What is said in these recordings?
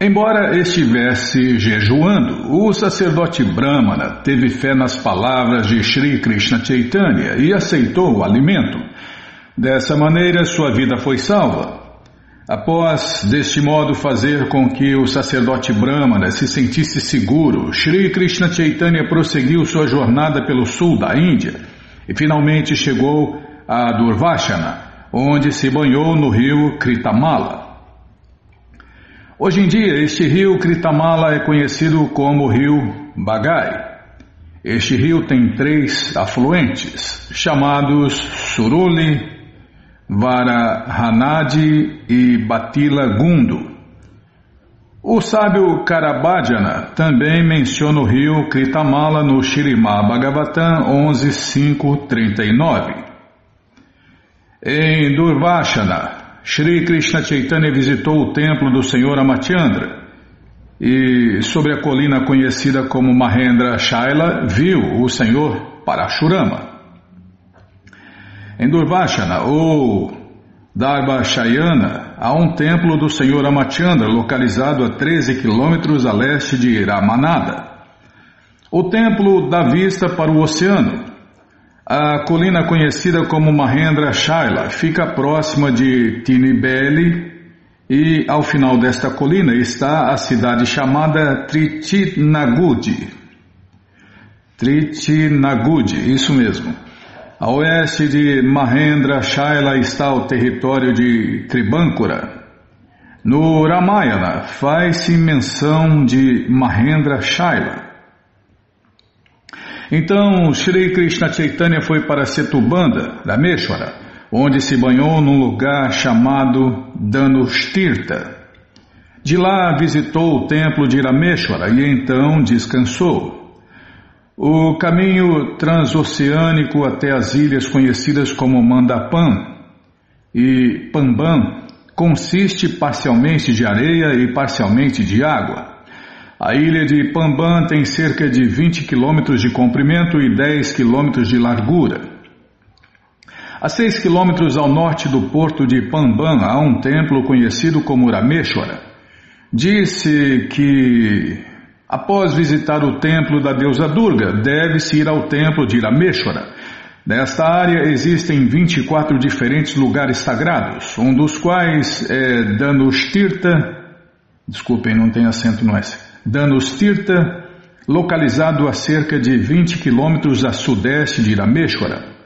Embora estivesse jejuando, o sacerdote Brahmana teve fé nas palavras de Sri Krishna Chaitanya e aceitou o alimento. Dessa maneira, sua vida foi salva. Após, deste modo, fazer com que o sacerdote Brahmana se sentisse seguro, Sri Krishna Chaitanya prosseguiu sua jornada pelo sul da Índia e finalmente chegou a Durvashana, onde se banhou no rio Kritamala. Hoje em dia, este rio Kritamala é conhecido como rio Bagai. Este rio tem três afluentes, chamados Suruli, Varahanadi e Batila Gundo. O sábio Karabhajana também menciona o rio Kritamala no Shirimá Bhagavatam 11.539. Em Durvashana, Shri Krishna Chaitanya visitou o templo do Senhor Amachandra e, sobre a colina conhecida como Mahendra Shaila, viu o Senhor Parashurama. Em Durvashana, ou Shayana, há um templo do Senhor Amachandra localizado a 13 quilômetros a leste de Ramanada. O templo dá vista para o oceano a colina conhecida como Mahendra Shaila fica próxima de Tinibeli e ao final desta colina está a cidade chamada Tritinagudi. Tritinagudi, isso mesmo. A oeste de Mahendra Shaila está o território de Tribankura. No Ramayana faz-se menção de Mahendra Shaila. Então Sri Krishna Chaitanya foi para Setubanda, Rameshwara, onde se banhou num lugar chamado Danustirtha. De lá visitou o templo de Rameshwara e então descansou. O caminho transoceânico até as ilhas conhecidas como Mandapan e Pamban consiste parcialmente de areia e parcialmente de água. A ilha de Pamban tem cerca de 20 quilômetros de comprimento e 10 quilômetros de largura. A 6 quilômetros ao norte do porto de Pamban há um templo conhecido como Rameshwara. Disse que, após visitar o templo da deusa Durga, deve-se ir ao templo de Rameshwara. Nesta área existem 24 diferentes lugares sagrados, um dos quais é Danustirtha, desculpem, não tem acento no S, Danustirtha, localizado a cerca de 20 quilômetros a sudeste de Rameshwara.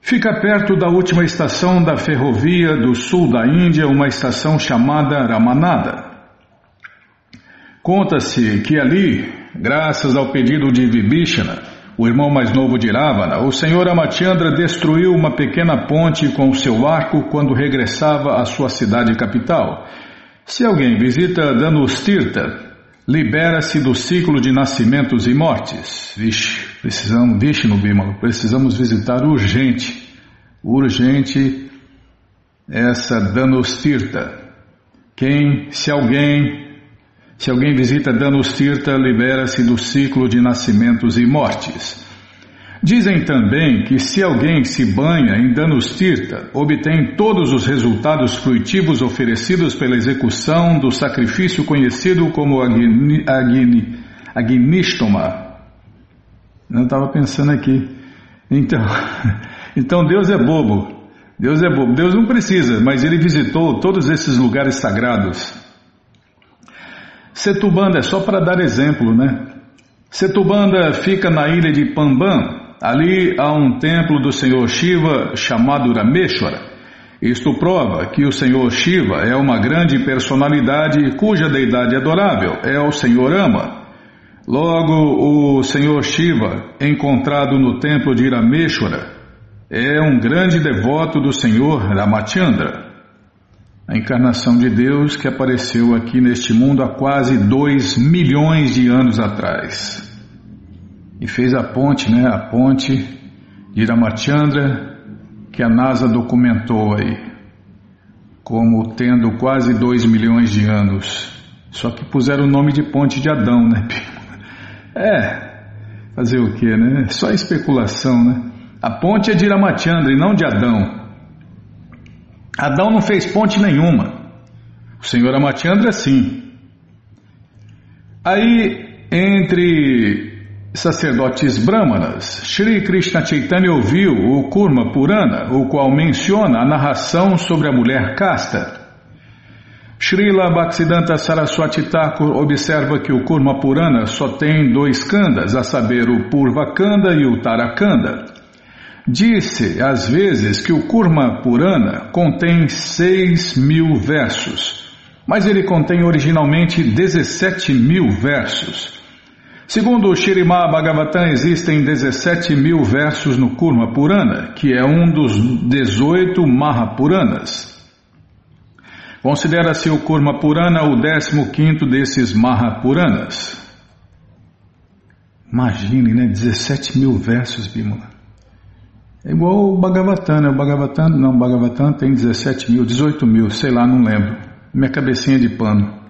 Fica perto da última estação da ferrovia do sul da Índia, uma estação chamada Ramanada. Conta-se que ali, graças ao pedido de Vibhishana, o irmão mais novo de Ravana, o senhor Amachandra destruiu uma pequena ponte com seu arco quando regressava à sua cidade capital se alguém visita Danustirtha, libera-se do ciclo de nascimentos e mortes. Vixe, precisamos, vixe no precisamos visitar urgente, urgente essa Danustirtha. Quem, se alguém, se alguém visita Danustirtha, libera-se do ciclo de nascimentos e mortes. Dizem também que se alguém se banha em Danustirta, obtém todos os resultados fruitivos oferecidos pela execução do sacrifício conhecido como Agni, Agni. Eu estava pensando aqui. Então, então Deus é bobo. Deus é bobo. Deus não precisa, mas ele visitou todos esses lugares sagrados. Setubanda é só para dar exemplo, né? Setubanda fica na ilha de Pamban, Ali há um templo do Senhor Shiva chamado Rameshwara. Isto prova que o Senhor Shiva é uma grande personalidade cuja deidade adorável é o Senhor Ama. Logo, o Senhor Shiva, encontrado no templo de Rameshwara, é um grande devoto do Senhor Ramachandra, a encarnação de Deus que apareceu aqui neste mundo há quase dois milhões de anos atrás e fez a ponte, né, a ponte de Ramachandra, que a NASA documentou aí, como tendo quase 2 milhões de anos. Só que puseram o nome de ponte de Adão, né? É, fazer o que, né? Só especulação, né? A ponte é de Ramachandra e não de Adão. Adão não fez ponte nenhuma. O senhor Amatiandra, sim. Aí, entre sacerdotes brahmanas, Sri Krishna Chaitanya ouviu o Kurma Purana, o qual menciona a narração sobre a mulher casta. Srila Bhaktisiddhanta Saraswati Thakur observa que o Kurma Purana só tem dois kandas, a saber o Purva Kanda e o Tarakanda. Disse às vezes que o Kurma Purana contém seis mil versos, mas ele contém originalmente 17 mil versos. Segundo o Shirimá Bhagavatam, existem 17 mil versos no Kurma Purana, que é um dos 18 Mahapuranas. Considera-se o Kurma Purana o 15 desses Mahapuranas. Imagine, né? 17 mil versos, Bimala. É igual o Bhagavatam, né? O Bhagavatam, não, o Bhagavatam tem 17 mil, 18 mil, sei lá, não lembro. Minha cabecinha de pano.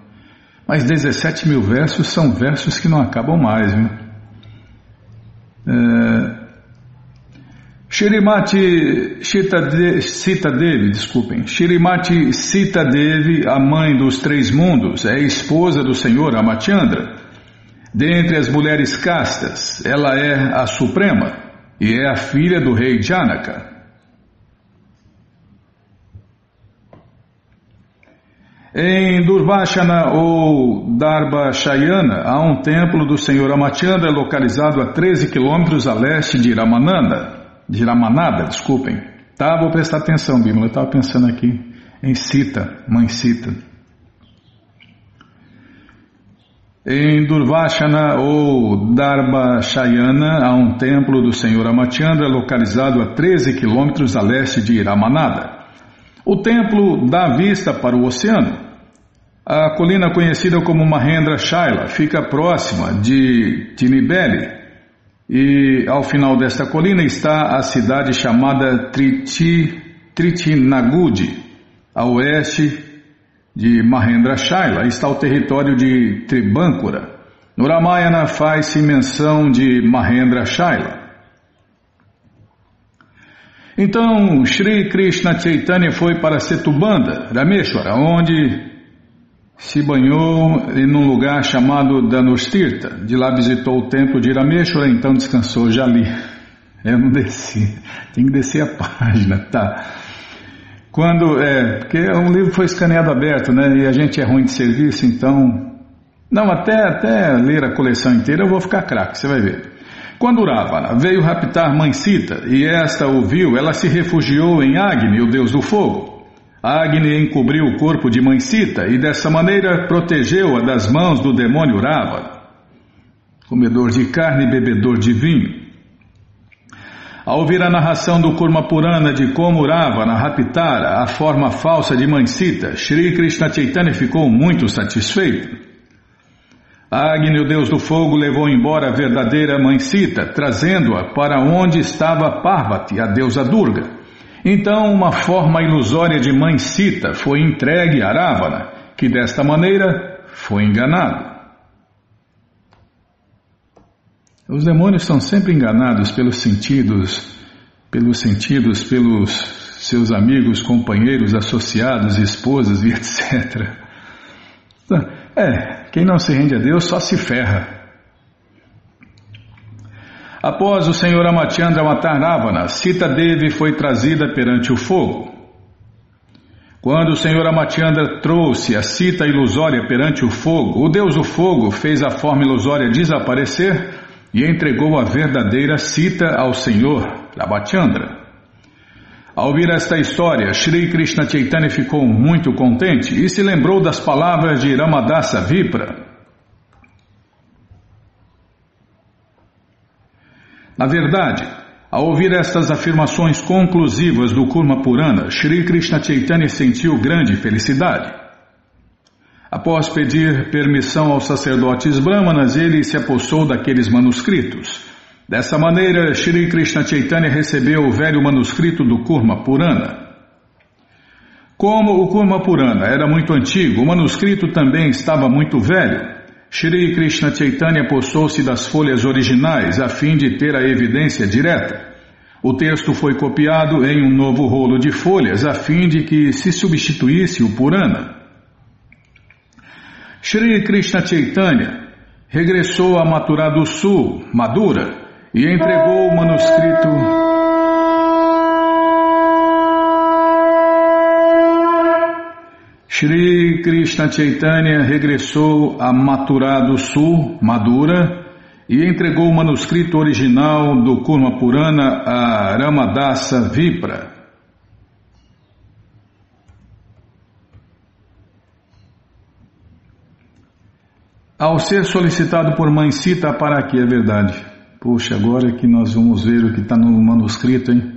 Mas 17 mil versos são versos que não acabam mais. Viu? É... Shirimati Sita Devi, desculpem, Shirimati Sita Devi, a mãe dos três mundos, é esposa do Senhor Amachandra. Dentre as mulheres castas, ela é a suprema e é a filha do rei Janaka. Em Durvashana ou Darbashayana há um templo do Senhor Amachandra localizado a 13 quilômetros a leste de Ramananda, de Ramanada, desculpem. Tá, vou prestar atenção, Bíblia, eu estava pensando aqui em Sita, mãe Sita. Em Durvashana ou Darbashayana há um templo do Senhor Amachandra localizado a 13 quilômetros a leste de Ramanada. O templo dá vista para o oceano a colina conhecida como Mahendra Shaila fica próxima de Tinibeli e ao final desta colina está a cidade chamada Triti, Tritinagudi. A oeste de Mahendra Shaila está o território de Tribankura. No Ramayana faz-se menção de Mahendra Shaila. Então, Sri Krishna Chaitanya foi para Setubanda, Rameshwara, onde se banhou em um lugar chamado Danustirta. De lá visitou o templo de Irameshwara, então descansou já ali. Eu não desci, tem que descer a página, tá? Quando, é, porque um livro foi escaneado aberto, né? E a gente é ruim de serviço, então. Não, até, até ler a coleção inteira eu vou ficar craque, você vai ver. Quando Ravana veio raptar Mãe Sita e esta o viu, ela se refugiou em Agni, o deus do fogo. Agni encobriu o corpo de Mãe Sita e dessa maneira protegeu-a das mãos do demônio Rava, comedor de carne e bebedor de vinho. Ao ouvir a narração do Kurma Purana de como Ravana raptara a forma falsa de Mãe Sita, Shri Krishna Chaitanya ficou muito satisfeito. Agni, o deus do fogo, levou embora a verdadeira Mãe Sita, trazendo-a para onde estava Parvati, a deusa Durga. Então, uma forma ilusória de mãe Sita foi entregue a Ravana, que desta maneira foi enganado. Os demônios são sempre enganados pelos sentidos, pelos sentidos, pelos seus amigos, companheiros, associados, esposas e etc. É, quem não se rende a Deus só se ferra. Após o senhor Amachandra matar Ravana, Sita Devi foi trazida perante o fogo. Quando o senhor Amachandra trouxe a Sita ilusória perante o fogo, o deus do fogo fez a forma ilusória desaparecer e entregou a verdadeira Sita ao senhor Ramachandra. Ao ouvir esta história, Sri Krishna Chaitanya ficou muito contente e se lembrou das palavras de Ramadasa Vipra. Na verdade, ao ouvir estas afirmações conclusivas do Kurma Purana, Sri Krishna Chaitanya sentiu grande felicidade. Após pedir permissão aos sacerdotes brahmanas, ele se apossou daqueles manuscritos. Dessa maneira, Sri Krishna Chaitanya recebeu o velho manuscrito do Kurma Purana. Como o Kurma Purana era muito antigo, o manuscrito também estava muito velho. Shri Krishna Chaitanya possou-se das folhas originais a fim de ter a evidência direta. O texto foi copiado em um novo rolo de folhas a fim de que se substituísse o Purana. Shri Krishna Chaitanya regressou a Mathura do Sul, Madura, e entregou o manuscrito. Shri Krishna Chaitanya regressou a Mathura do Sul, Madura, e entregou o manuscrito original do Kurma Purana a Ramadasa Vipra. Ao ser solicitado por Mãe Cita para que é verdade. Puxa, agora que nós vamos ver o que está no manuscrito, hein?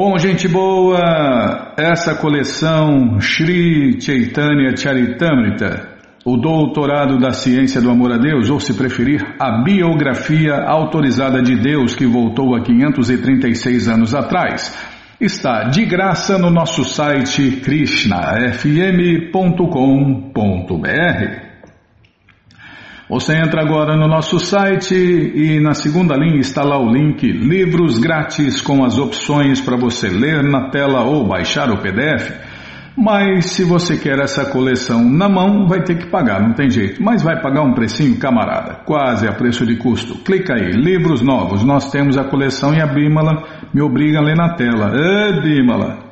Bom, gente boa, essa coleção Sri Chaitanya Charitamrita, o doutorado da ciência do amor a Deus, ou se preferir, a biografia autorizada de Deus que voltou há 536 anos atrás, está de graça no nosso site krishnafm.com.br. Você entra agora no nosso site e na segunda linha está lá o link Livros Grátis com as opções para você ler na tela ou baixar o PDF. Mas se você quer essa coleção na mão, vai ter que pagar, não tem jeito. Mas vai pagar um precinho, camarada, quase a preço de custo. Clica aí, livros novos. Nós temos a coleção e a Bímala me obriga a ler na tela. Ê, Bímala!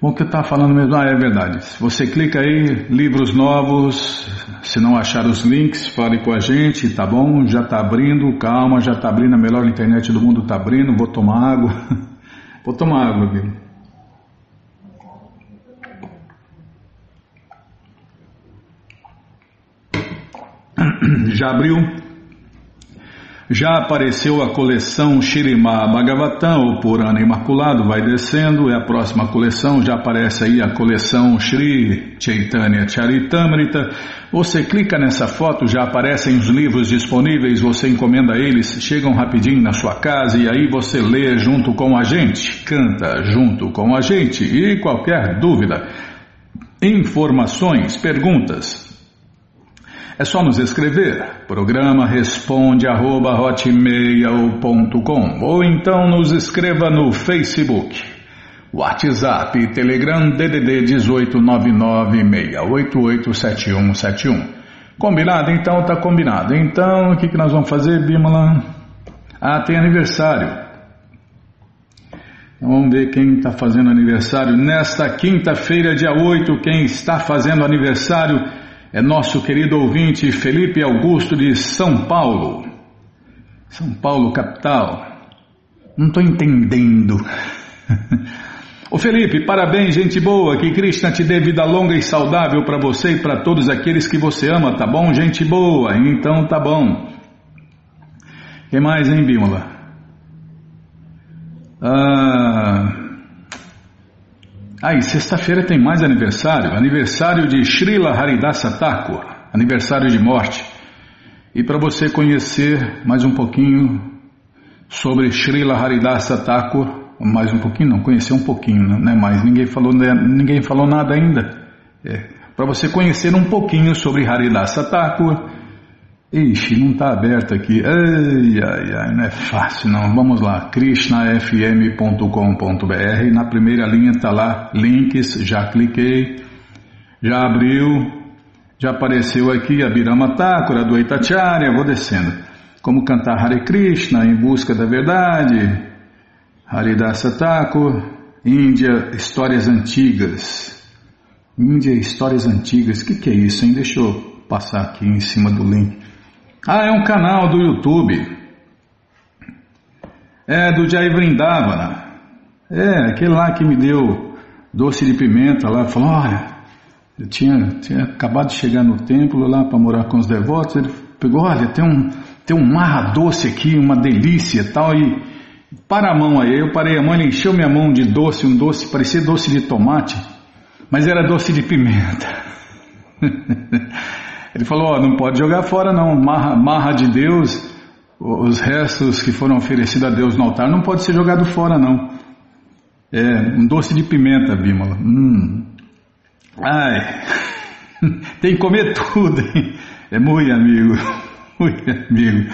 Bom, o que estava falando mesmo? Ah, é verdade. Você clica aí, livros novos, se não achar os links, fale com a gente, tá bom? Já está abrindo, calma, já está abrindo, a melhor internet do mundo está abrindo, vou tomar água. vou tomar água, viu? Já abriu? Já apareceu a coleção Shirima Bhagavatam, o Purana Imaculado, vai descendo, é a próxima coleção, já aparece aí a coleção Shri Chaitanya Charitamrita. Você clica nessa foto, já aparecem os livros disponíveis, você encomenda eles, chegam rapidinho na sua casa e aí você lê junto com a gente, canta junto com a gente e qualquer dúvida, informações, perguntas, é só nos escrever. Programa responde arroba, ou então nos escreva no Facebook. WhatsApp Telegram DDD 18996887171. Combinado? Então tá combinado. Então o que, que nós vamos fazer, Bimala? Ah, tem aniversário. Vamos ver quem está fazendo aniversário. Nesta quinta-feira, dia 8, quem está fazendo aniversário é nosso querido ouvinte Felipe Augusto de São Paulo. São Paulo, capital. Não estou entendendo. Ô Felipe, parabéns, gente boa. Que Krishna te dê vida longa e saudável para você e para todos aqueles que você ama, tá bom? Gente boa, então tá bom. Quem mais, hein, Bímola? Ah. Aí, ah, sexta-feira tem mais aniversário, aniversário de Srila Haridasa Thakur, aniversário de morte. E para você conhecer mais um pouquinho sobre Srila Haridasa Thakur, mais um pouquinho, não, conhecer um pouquinho, né, né mais, ninguém falou, né, ninguém falou nada ainda. É, para você conhecer um pouquinho sobre Haridasa Thakur, Ixi, não está aberto aqui. Ai, ai, ai, não é fácil não. Vamos lá, krishnafm.com.br. Na primeira linha está lá, links, já cliquei, já abriu, já apareceu aqui a Birama Thakura do Itacharya, vou descendo. Como cantar Hare Krishna em busca da verdade, Haridasa Thakur, Índia, histórias antigas. Índia, histórias antigas, o que, que é isso, hein? Deixa eu passar aqui em cima do link. Ah, é um canal do YouTube. É do Jai Vrindavana. É, aquele lá que me deu doce de pimenta lá, falou, olha, eu tinha, tinha acabado de chegar no templo lá para morar com os devotos, ele pegou, olha, tem um, tem um marra doce aqui, uma delícia tal, e para a mão aí, eu parei a mão, ele encheu minha mão de doce, um doce, parecia doce de tomate, mas era doce de pimenta. Ele falou: oh, não pode jogar fora, não. Marra, marra de Deus, os restos que foram oferecidos a Deus no altar, não pode ser jogado fora, não. É um doce de pimenta, Bímola. Hum. Ai, tem que comer tudo, hein? É muito amigo, muito amigo.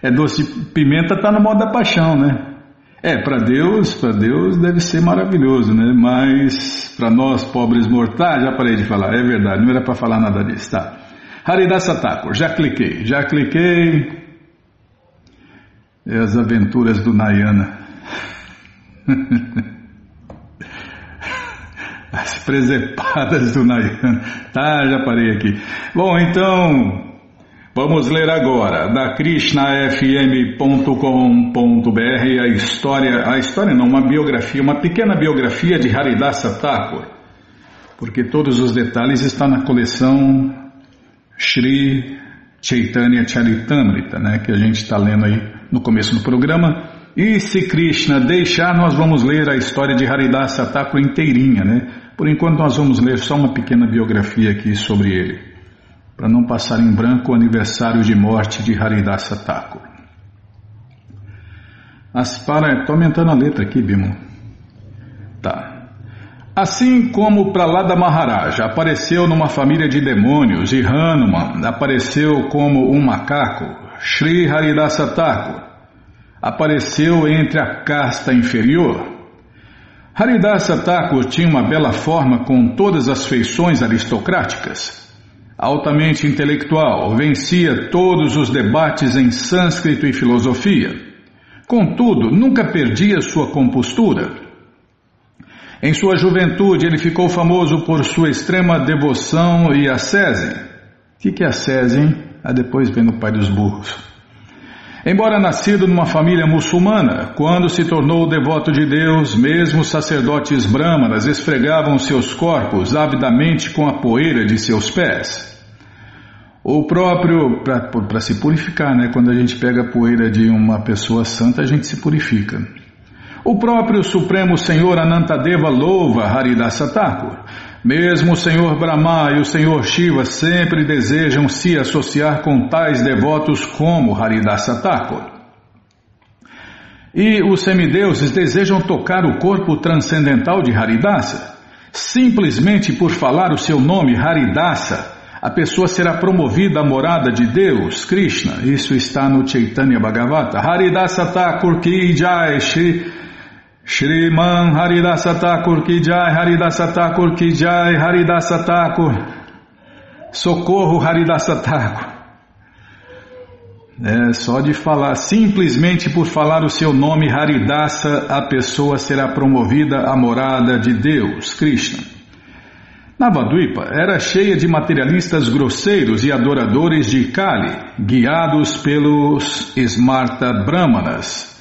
É doce de pimenta, tá no modo da paixão, né? É, para Deus, para Deus deve ser maravilhoso, né? Mas para nós pobres mortais, já parei de falar, é verdade, não era para falar nada disso, tá? Haridasa Thakur, já cliquei, já cliquei. É as aventuras do Nayana. As presepadas do Nayana. Tá, já parei aqui. Bom, então, Vamos ler agora da krishnafm.com.br a história, a história não, uma biografia, uma pequena biografia de Haridasa Thakur, porque todos os detalhes estão na coleção Shri Chaitanya Charitamrita, né, que a gente está lendo aí no começo do programa. E se Krishna deixar, nós vamos ler a história de Haridasa Thakur inteirinha, né? Por enquanto nós vamos ler só uma pequena biografia aqui sobre ele para não passar em branco o aniversário de morte de Haridasa Thakur. Aspara, estou aumentando a letra aqui, Bimo. Tá. Assim como Pralada Maharaj apareceu numa família de demônios e Hanuman apareceu como um macaco, Sri Haridasa Thakur apareceu entre a casta inferior. Haridasa Thakur tinha uma bela forma com todas as feições aristocráticas altamente intelectual, vencia todos os debates em sânscrito e filosofia. Contudo, nunca perdia sua compostura. Em sua juventude, ele ficou famoso por sua extrema devoção e ascese. O que, que é ascese, hein? Ah, depois vem no pai dos burros. Embora nascido numa família muçulmana, quando se tornou devoto de Deus, mesmo sacerdotes brahmanas esfregavam seus corpos avidamente com a poeira de seus pés. O próprio, para se purificar, né? Quando a gente pega a poeira de uma pessoa santa, a gente se purifica. O próprio Supremo Senhor Anantadeva louva Haridasa Thakur. Mesmo o Senhor Brahma e o Senhor Shiva sempre desejam se associar com tais devotos como Haridasa Thakur. E os semideuses desejam tocar o corpo transcendental de Haridasa. Simplesmente por falar o seu nome Haridasa, a pessoa será promovida à morada de Deus, Krishna. Isso está no Chaitanya Bhagavata. Haridasa Thakur ki jai, Shri, Shriman Haridasa Thakur ki jai, Haridasa Thakur ki jai, Haridasa Thakur. Socorro Haridasa Thakur. É só de falar, simplesmente por falar o seu nome Haridasa, a pessoa será promovida à morada de Deus, Krishna. Navadvipa era cheia de materialistas grosseiros e adoradores de Kali, guiados pelos Smarta Brahmanas.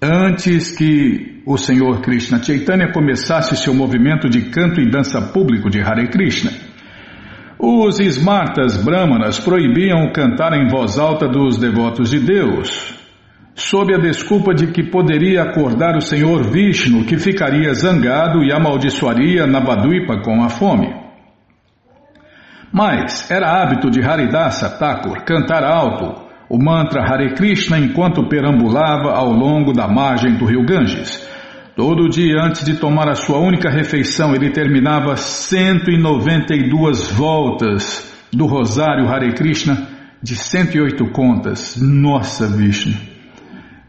Antes que o Senhor Krishna Chaitanya começasse seu movimento de canto e dança público de Hare Krishna, os Smartas Brahmanas proibiam cantar em voz alta dos devotos de Deus, sob a desculpa de que poderia acordar o Senhor Vishnu, que ficaria zangado e amaldiçoaria Navadvipa com a fome. Mas era hábito de Haridasa Thakur cantar alto o mantra Hare Krishna enquanto perambulava ao longo da margem do rio Ganges. Todo dia antes de tomar a sua única refeição, ele terminava 192 voltas do rosário Hare Krishna de 108 contas. Nossa, Vishnu!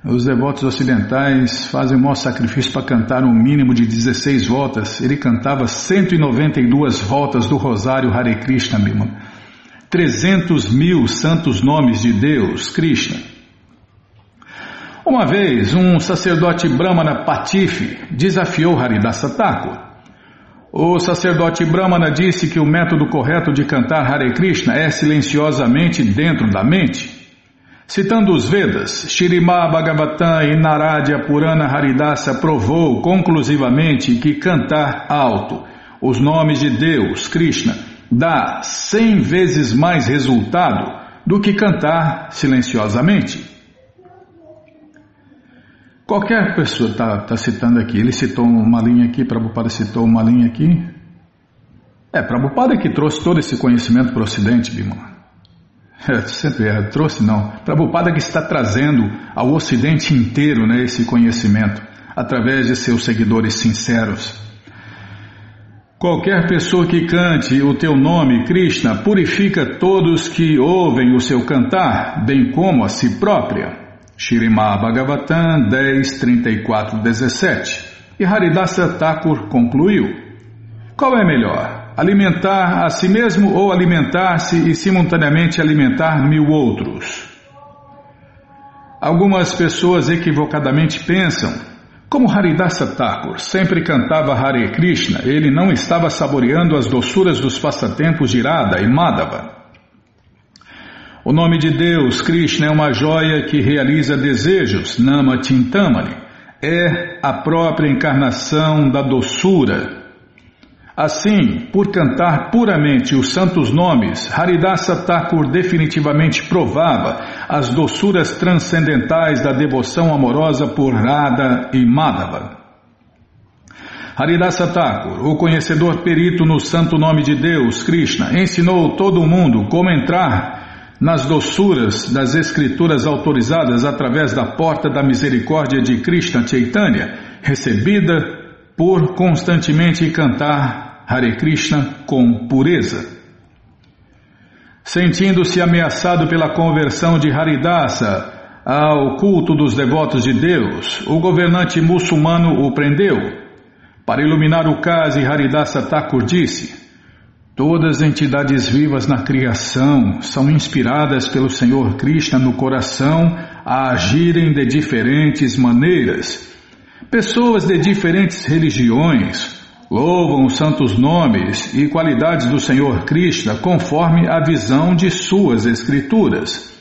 Os devotos ocidentais fazem o maior sacrifício para cantar um mínimo de 16 voltas. Ele cantava 192 voltas do Rosário Hare Krishna, meu irmão. 300 mil santos nomes de Deus, Krishna. Uma vez, um sacerdote brahmana patife desafiou Haridasa Thakur. O sacerdote brahmana disse que o método correto de cantar Hare Krishna é silenciosamente dentro da mente. Citando os Vedas, Shirima Bhagavatam e Naradya Purana Haridasa provou conclusivamente que cantar alto os nomes de Deus, Krishna, dá cem vezes mais resultado do que cantar silenciosamente. Qualquer pessoa está tá citando aqui, ele citou uma linha aqui, Prabhupada citou uma linha aqui. É, Prabhupada que trouxe todo esse conhecimento para o Ocidente, Bimala. É, sempre é, trouxe não. Prabhupada que está trazendo ao Ocidente inteiro né, esse conhecimento, através de seus seguidores sinceros. Qualquer pessoa que cante o teu nome, Krishna, purifica todos que ouvem o seu cantar, bem como a si própria. Shirimá Bhagavatam 10, 34, 17. E Haridasa Thakur concluiu: Qual é melhor? Alimentar a si mesmo ou alimentar-se e simultaneamente alimentar mil outros? Algumas pessoas equivocadamente pensam: como Haridasa Thakur sempre cantava Hare Krishna, ele não estava saboreando as doçuras dos passatempos de Irada e Madhava. O nome de Deus, Krishna, é uma joia que realiza desejos, Nama Tintamani. É a própria encarnação da doçura. Assim, por cantar puramente os santos nomes, Haridasa Thakur definitivamente provava as doçuras transcendentais da devoção amorosa por Radha e Madhava. Haridasa Thakur, o conhecedor perito no santo nome de Deus, Krishna, ensinou todo mundo como entrar nas doçuras das escrituras autorizadas através da porta da misericórdia de Krishna Chaitanya, recebida por constantemente cantar Hare Krishna com pureza. Sentindo-se ameaçado pela conversão de Haridasa ao culto dos devotos de Deus, o governante muçulmano o prendeu. Para iluminar o caso, Haridasa Thakur disse: Todas as entidades vivas na criação são inspiradas pelo Senhor Krishna no coração a agirem de diferentes maneiras. Pessoas de diferentes religiões louvam os santos nomes e qualidades do Senhor Krishna conforme a visão de suas escrituras.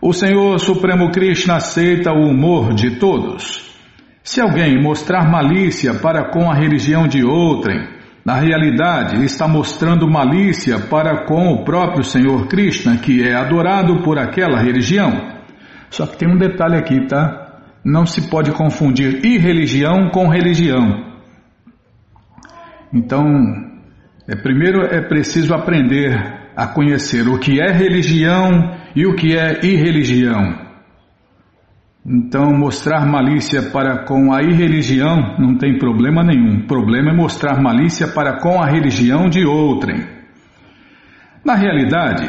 O Senhor Supremo Krishna aceita o humor de todos. Se alguém mostrar malícia para com a religião de outrem, na realidade, está mostrando malícia para com o próprio Senhor Krishna, que é adorado por aquela religião. Só que tem um detalhe aqui, tá? Não se pode confundir irreligião com religião. Então, é, primeiro é preciso aprender a conhecer o que é religião e o que é irreligião. Então, mostrar malícia para com a irreligião não tem problema nenhum. O problema é mostrar malícia para com a religião de outrem. Na realidade,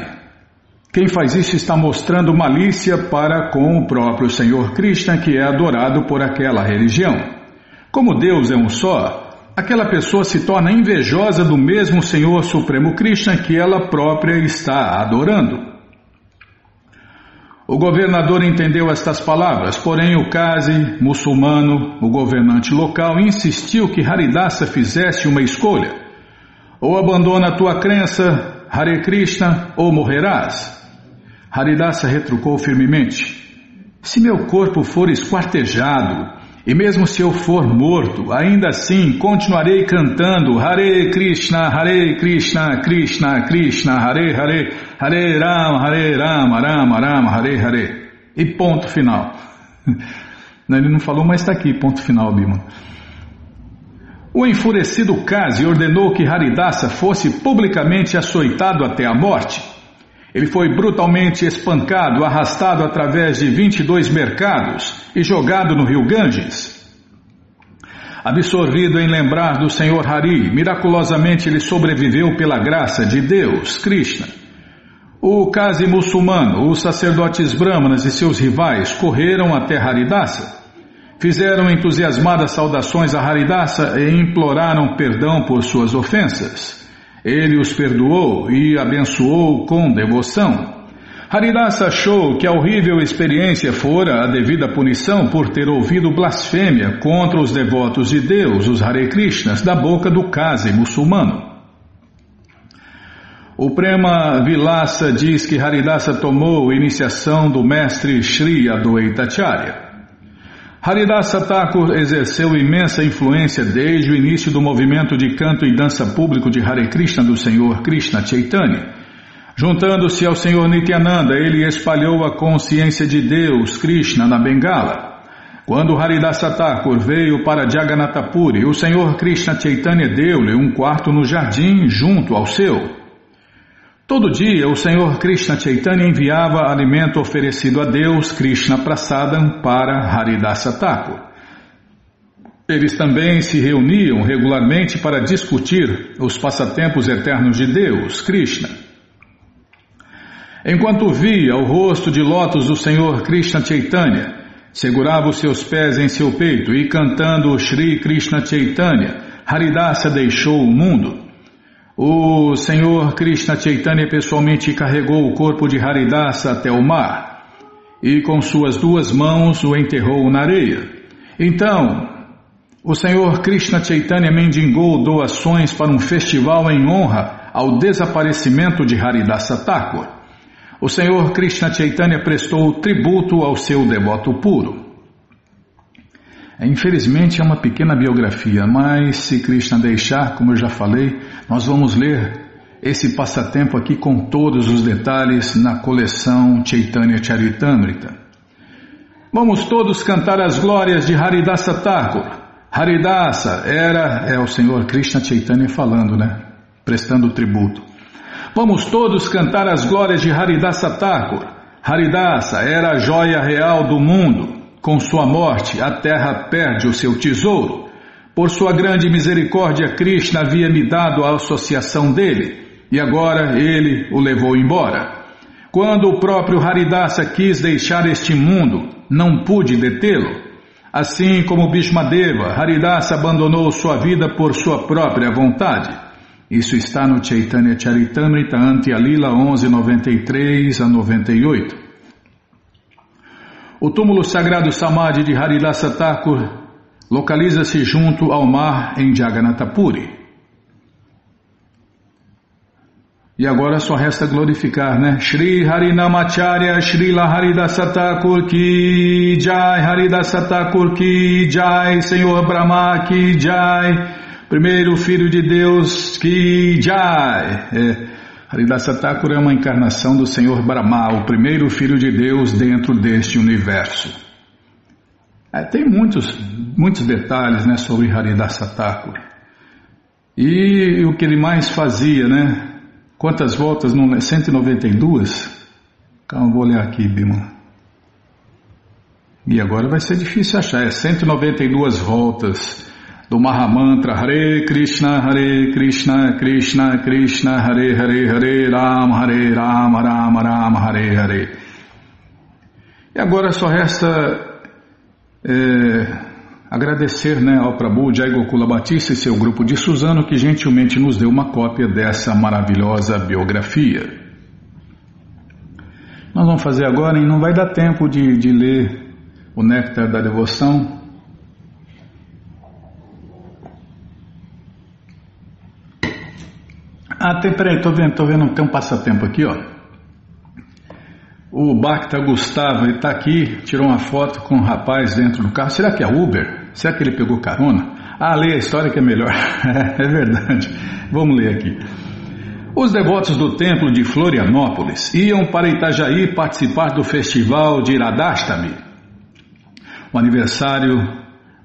quem faz isso está mostrando malícia para com o próprio Senhor Krishna, que é adorado por aquela religião. Como Deus é um só, aquela pessoa se torna invejosa do mesmo Senhor Supremo Krishna que ela própria está adorando. O governador entendeu estas palavras, porém o Kazi, muçulmano, o governante local, insistiu que Haridasa fizesse uma escolha. Ou abandona a tua crença, Hare Krishna, ou morrerás. Haridasa retrucou firmemente: Se meu corpo for esquartejado, e mesmo se eu for morto, ainda assim continuarei cantando Hare Krishna, Hare Krishna, Krishna Krishna, Hare Hare, Hare Rama, Hare Rama, Rama Rama, Hare Hare. E ponto final. Ele não falou, mas está aqui, ponto final, Bima. O enfurecido Kazi ordenou que Haridasa fosse publicamente açoitado até a morte. Ele foi brutalmente espancado, arrastado através de 22 mercados e jogado no rio Ganges. Absorvido em lembrar do Senhor Hari, miraculosamente ele sobreviveu pela graça de Deus, Krishna. O Kazi muçulmano, os sacerdotes brahmanas e seus rivais correram até Haridasa. Fizeram entusiasmadas saudações a Haridasa e imploraram perdão por suas ofensas. Ele os perdoou e abençoou com devoção. Haridasa achou que a horrível experiência fora a devida punição por ter ouvido blasfêmia contra os devotos de Deus, os Hare Krishnas, da boca do Kazi muçulmano. O Prema Vilasa diz que Haridasa tomou iniciação do mestre Sri Adwaitacharya. Haridasa Thakur exerceu imensa influência desde o início do movimento de canto e dança público de Hare Krishna do Senhor Krishna Chaitanya. Juntando-se ao Senhor Nityananda, ele espalhou a consciência de Deus, Krishna, na Bengala. Quando Haridasa Thakur veio para Jagannatha Puri, o Senhor Krishna Chaitanya deu-lhe um quarto no jardim junto ao seu. Todo dia o Senhor Krishna Chaitanya enviava alimento oferecido a Deus, Krishna Prasadam, para Haridasa Thakur. Eles também se reuniam regularmente para discutir os passatempos eternos de Deus, Krishna. Enquanto via o rosto de lótus do Senhor Krishna Chaitanya, segurava os seus pés em seu peito e cantando Shri Krishna Chaitanya, Haridasa deixou o mundo. O Senhor Krishna Chaitanya pessoalmente carregou o corpo de Haridasa até o mar e com suas duas mãos o enterrou na areia. Então, o Senhor Krishna Chaitanya mendigou doações para um festival em honra ao desaparecimento de Haridasa Thakur. O Senhor Krishna Chaitanya prestou tributo ao seu devoto puro. Infelizmente é uma pequena biografia, mas se Krishna deixar, como eu já falei, nós vamos ler esse passatempo aqui com todos os detalhes na coleção Chaitanya Charitamrita. Vamos todos cantar as glórias de Haridasa Thakur. Haridasa era, é o Senhor Krishna Chaitanya falando, né? Prestando tributo. Vamos todos cantar as glórias de Haridasa Thakur. Haridasa era a joia real do mundo. Com sua morte, a terra perde o seu tesouro. Por sua grande misericórdia, Krishna havia me dado a associação dele, e agora ele o levou embora. Quando o próprio Haridasa quis deixar este mundo, não pude detê-lo. Assim como Bhishmadeva, Haridasa abandonou sua vida por sua própria vontade. Isso está no Chaitanya Charitamrita Antialila 1193 a 98. O túmulo sagrado Samadhi de Harilasa Thakur localiza-se junto ao mar em Jagannatapuri. E agora só resta glorificar, né? Shri Harinamacharya Shri Haridasa Thakur Ki Jai Haridasa Thakur Ki Jai Senhor Brahma Ki Jai Primeiro Filho de Deus Ki Jai é. Haridasa Thakur é uma encarnação do Senhor Brahma, o primeiro filho de Deus dentro deste universo. É, tem muitos, muitos detalhes né, sobre Haridasa Thakur. E o que ele mais fazia, né? Quantas voltas? 192? Calma, vou olhar aqui, Bima. E agora vai ser difícil achar. É 192 voltas do Mahamantra Hare Krishna, Hare Krishna, Krishna Krishna, Hare Hare, Hare Rama, Hare Rama, Rama Rama, Hare Hare. E agora só resta é, agradecer né, ao Prabhu Jai Gokula Batista e seu grupo de Suzano que gentilmente nos deu uma cópia dessa maravilhosa biografia. Nós vamos fazer agora e não vai dar tempo de, de ler o Néctar da Devoção, Ah, tem, peraí, tô vendo, tô vendo, tem um passatempo aqui, ó. O Bacta Gustavo, ele tá aqui, tirou uma foto com um rapaz dentro do carro. Será que é Uber? Será que ele pegou carona? Ah, leia a história que é melhor. é verdade. Vamos ler aqui. Os devotos do templo de Florianópolis iam para Itajaí participar do festival de Iradastami, o aniversário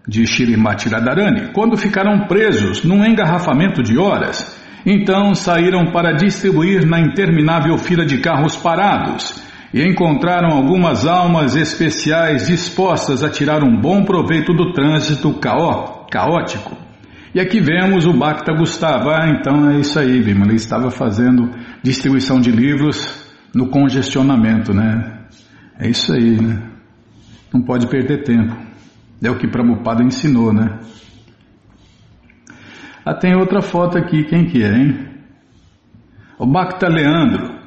de Shirimati Radharani, quando ficaram presos num engarrafamento de horas então saíram para distribuir na interminável fila de carros parados e encontraram algumas almas especiais dispostas a tirar um bom proveito do trânsito caó, caótico. E aqui vemos o Bacta Gustavo. Ah, então é isso aí, Bima. Ele estava fazendo distribuição de livros no congestionamento, né? É isso aí, né? Não pode perder tempo. É o que Prabhupada ensinou, né? Ah, tem outra foto aqui, quem que é, hein? O Bacta Leandro.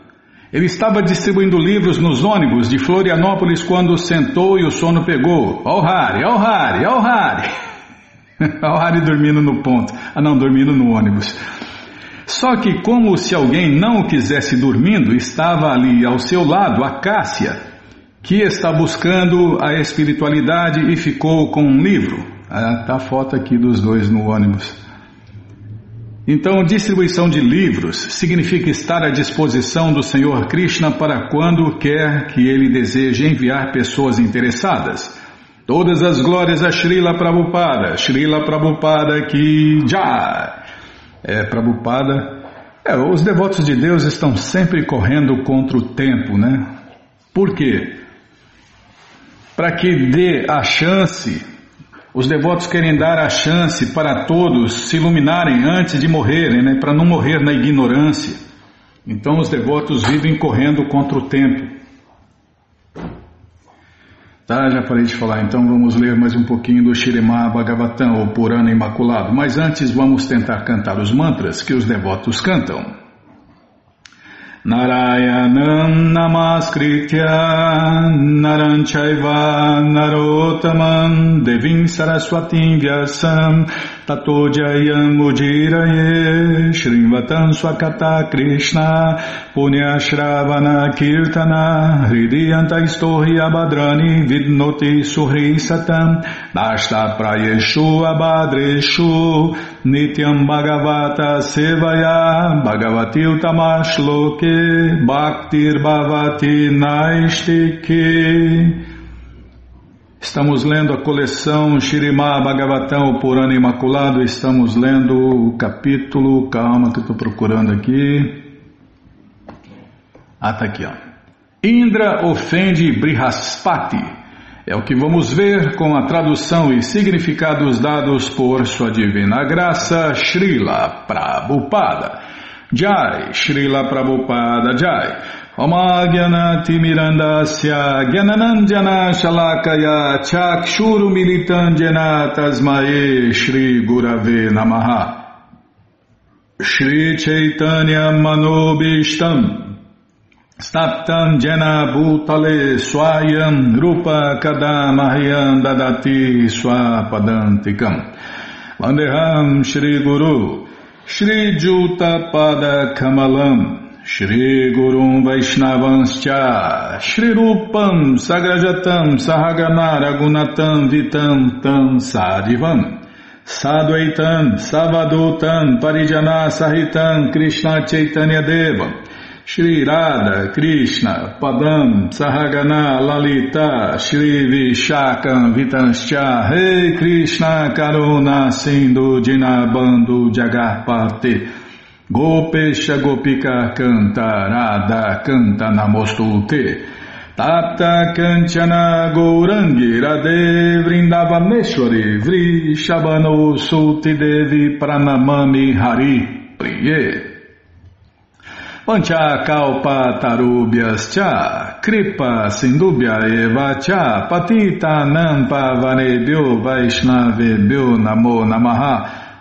Ele estava distribuindo livros nos ônibus de Florianópolis quando sentou e o sono pegou. Ó o Harry, ó o Harry, ó o Harry. ó o Harry dormindo no ponto. Ah não, dormindo no ônibus. Só que como se alguém não o quisesse dormindo, estava ali ao seu lado a Cássia, que está buscando a espiritualidade e ficou com um livro. Ah, tá a foto aqui dos dois no ônibus. Então, distribuição de livros significa estar à disposição do Senhor Krishna para quando quer que ele deseje enviar pessoas interessadas. Todas as glórias a Srila Prabhupada, Srila Prabhupada que já. É, Prabhupada. É, os devotos de Deus estão sempre correndo contra o tempo, né? Por quê? Para que dê a chance os devotos querem dar a chance para todos se iluminarem antes de morrerem, né, para não morrer na ignorância. Então os devotos vivem correndo contra o tempo. Tá, já parei de falar, então vamos ler mais um pouquinho do Shirimá Bhagavatam, ou Purana Imaculado. Mas antes vamos tentar cantar os mantras que os devotos cantam. Narayanam Namaskritya Naranchaiva Narotaman Devim Saraswatim Vyasam Shrivatam Swakata Krishna Punya Shravana Kirtana Hridiyanta Istohi Abadrani Vidnoti Suhri Satam Dashta Prayeshu Abadreshu Nityam Bhagavata Sevaya Bhagavati Utamashloke Bhaktir Bhavati Naistike Estamos lendo a coleção Shirimá Bhagavatam, o Purana Imaculado. Estamos lendo o capítulo. Calma que eu estou procurando aqui. Ah, tá aqui, ó. Indra ofende Brihaspati. É o que vamos ver com a tradução e significados dados por Sua Divina Graça, Srila Prabhupada. Jai, Srila Prabhupada Jai. Mirandasya Gyananandjana Shalakaya Chakshuru Militandjana Tasmae Shri Gurave Namaha. Shri Chaitanya Manobishtam Staptam Jena Bhutale Swayam Rupa Kadamahyam Dadati Swapadantikam. Vandeham Shri Guru Shri Juta Pada Kamalam Shri Gurum Vaishnavanscha Shri Rupam Sagrajatam Sahagana Ragunatam Vitam Tam Sadivam Sadvaitam Savadutam Parijana Sahitam Krishna Chaitanya Deva Shri Radha Krishna Padam Sahagana Lalita Shri Vishakam Vitanscha Rei Krishna Karuna Sindhu Dinabando Jagarpate Gopesha Gopika Canta Radha Canta Namostute. Tata Kanchana Gourangi Radhe Vrindavaneshwari Vri Shabano Sulti Devi Pranamami Hari Priye. Pancha Kalpa Tarubhyas Cha Kripa Sindubhya Eva Cha Patita Nampa Vanebhyo Vaishnavebhyo Namo Namaha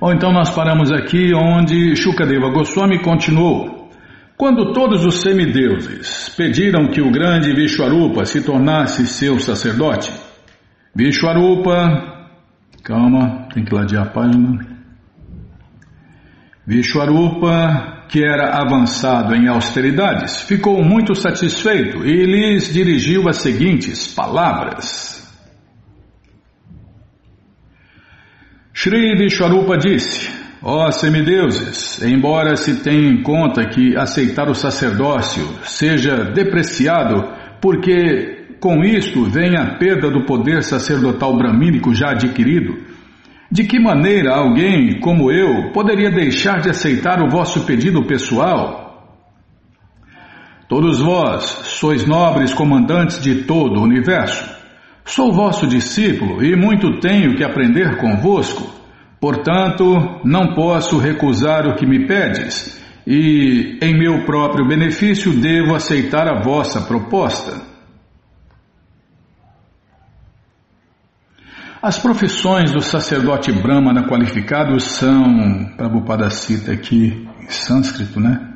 Ou então nós paramos aqui onde Shukadeva Goswami continuou. Quando todos os semideuses pediram que o grande Vishwarupa se tornasse seu sacerdote, Vishwarupa, calma, tem que ladear a página. Vishwarupa, que era avançado em austeridades, ficou muito satisfeito e lhes dirigiu as seguintes palavras. Shri Vishwarupa disse, ó oh, semideuses, embora se tenha em conta que aceitar o sacerdócio seja depreciado, porque com isto vem a perda do poder sacerdotal bramínico já adquirido, de que maneira alguém como eu poderia deixar de aceitar o vosso pedido pessoal? Todos vós sois nobres comandantes de todo o universo. Sou vosso discípulo e muito tenho que aprender convosco. Portanto, não posso recusar o que me pedes, e em meu próprio benefício devo aceitar a vossa proposta. As profissões do sacerdote Brahmana qualificado são, Prabhupada cita aqui em sânscrito, né?